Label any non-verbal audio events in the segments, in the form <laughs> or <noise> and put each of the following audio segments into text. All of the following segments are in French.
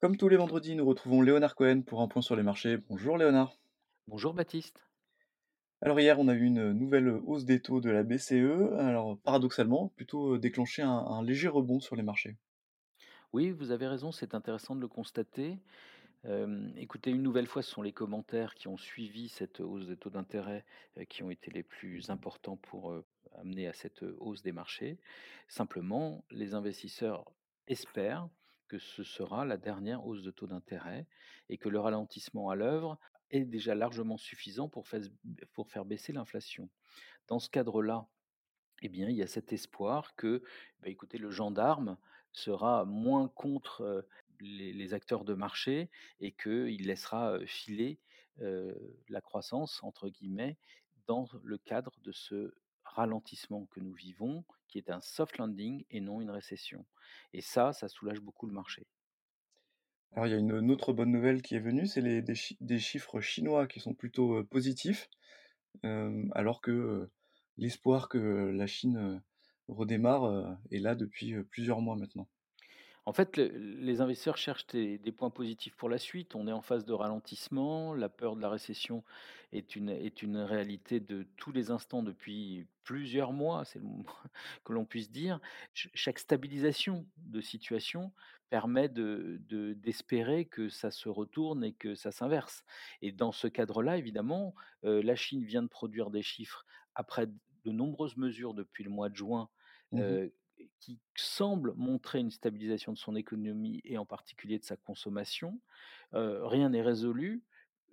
Comme tous les vendredis, nous retrouvons Léonard Cohen pour un point sur les marchés. Bonjour Léonard. Bonjour Baptiste. Alors hier, on a eu une nouvelle hausse des taux de la BCE. Alors paradoxalement, plutôt euh, déclenché un, un léger rebond sur les marchés. Oui, vous avez raison, c'est intéressant de le constater. Écoutez, une nouvelle fois, ce sont les commentaires qui ont suivi cette hausse des taux d'intérêt, heu, qui ont été les plus importants pour, heu, amener à cette, hausse des marchés. Simplement, les investisseurs espèrent que ce sera la dernière hausse de taux d'intérêt et que le ralentissement à l'œuvre est déjà largement suffisant pour faire baisser l'inflation. Dans ce cadre-là, Eh bien, il y a cet espoir que, bah, écoutez, le gendarme sera moins contre, les acteurs de marché et qu'il laissera, filer, «la croissance» entre guillemets dans le cadre de ce ralentissement que nous vivons, qui est un soft landing et non une récession et ça, ça soulage beaucoup le marché. Alors il y a une, autre bonne nouvelle qui est venue, c'est les, des, des chiffres chinois qui sont plutôt positifs, alors que l'espoir que la Chine redémarre est là depuis plusieurs mois maintenant. En fait, le les investisseurs cherchent des des points positifs pour la suite. On est en phase de ralentissement. La peur de la récession est une est une réalité de tous les instants depuis plusieurs mois, c'est le moins <laughs> que l'on puisse dire. Ch chaque stabilisation de situation permet de de d'espérer que ça se retourne et que ça s'inverse et dans ce cadre-là, évidemment, heu, la Chine vient de produire des chiffres après de nombreuses mesures depuis le mois de juin, Mhm. Qui semble montrer une stabilisation de son économie et en particulier de sa consommation. Rien n'est résolu,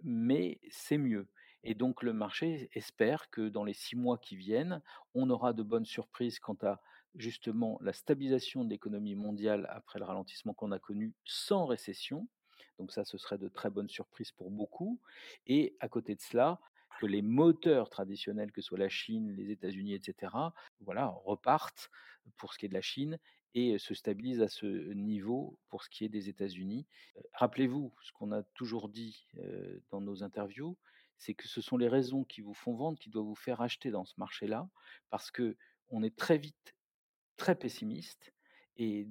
mais c'est mieux et donc le marché espère que dans les 6 mois qui viennent, on aura de bonnes surprises quant à justement la stabilisation de l'économie mondiale après le ralentissement qu'on a connu sans récession. Donc ça, ce serait de très bonnes surprises pour beaucoup et à côté de cela, que les moteurs traditionnels, que ce soit la Chine, les États-Unis et cetera, voilà, repartent pour ce qui est de la Chine et se stabilisent à ce niveau pour ce qui est des États-Unis. Heu, rappelez-vous ce qu'on a toujours dit, heu, dans nos interviews, c'est que ce sont les raisons qui vous font vendre qui doivent vous faire acheter dans ce marché-là, parce que on est très vite très pessimiste et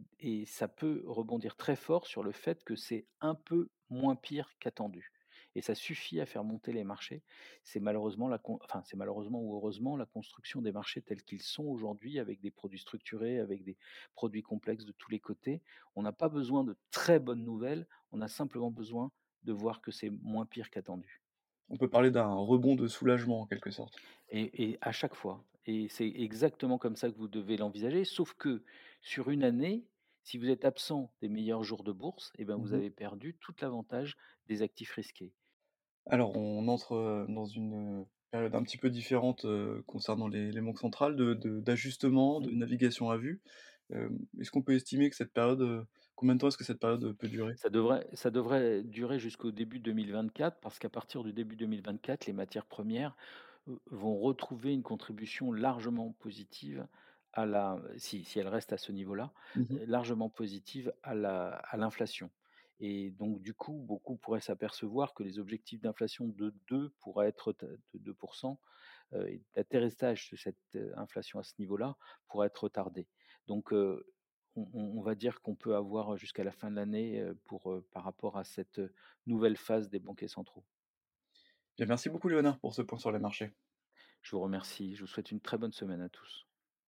ça peut rebondir très fort sur le fait que c'est un peu moins pire qu'attendu et ça suffit à faire monter les marchés. C'est malheureusement la con enfin, c'est malheureusement ou heureusement la construction des marchés tels qu'ils sont aujourd'hui avec des produits structurés, avec des produits complexes de tous les côtés. On n'a pas besoin de très bonnes nouvelles, on a simplement besoin de voir que c'est moins pire qu'attendu. On peut parler d'un rebond de soulagement en quelque sorte. Et et à chaque fois et c'est exactement comme ça que vous devez l'envisager, sauf que sur une année, si vous êtes absent des meilleurs jours de bourse et ben, vous Mhm. avez perdu tout l'avantage des actifs risqués. Alors, on entre, dans une, période un petit peu différente, concernant les les banques centrales de de d'ajustement, de Mmh. navigation à vue. Est-ce qu'on peut estimer que cette période, combien de temps est-ce que cette période, peut durer? Ça devrait ça devrait durer jusqu'au début 2024 parce qu'à partir du début 2024, les matières premières, vont retrouver une contribution largement positive à la si si elles restent à ce niveau-là, Mmh largement positive à la à l'inflation et donc du coup, beaucoup pourraient s'apercevoir que les objectifs d'inflation de 2 pourraient être de 2 heu et d'atterrissage de cette, inflation à ce niveau-là pourrait être retardé. Donc on va dire qu'on peut avoir jusqu'à la fin de l'année, pour, par rapport à cette, nouvelle phase des banquiers centraux. Bien, merci beaucoup Léonard pour ce point sur les marchés. Je vous remercie, je vous souhaite une très bonne semaine à tous.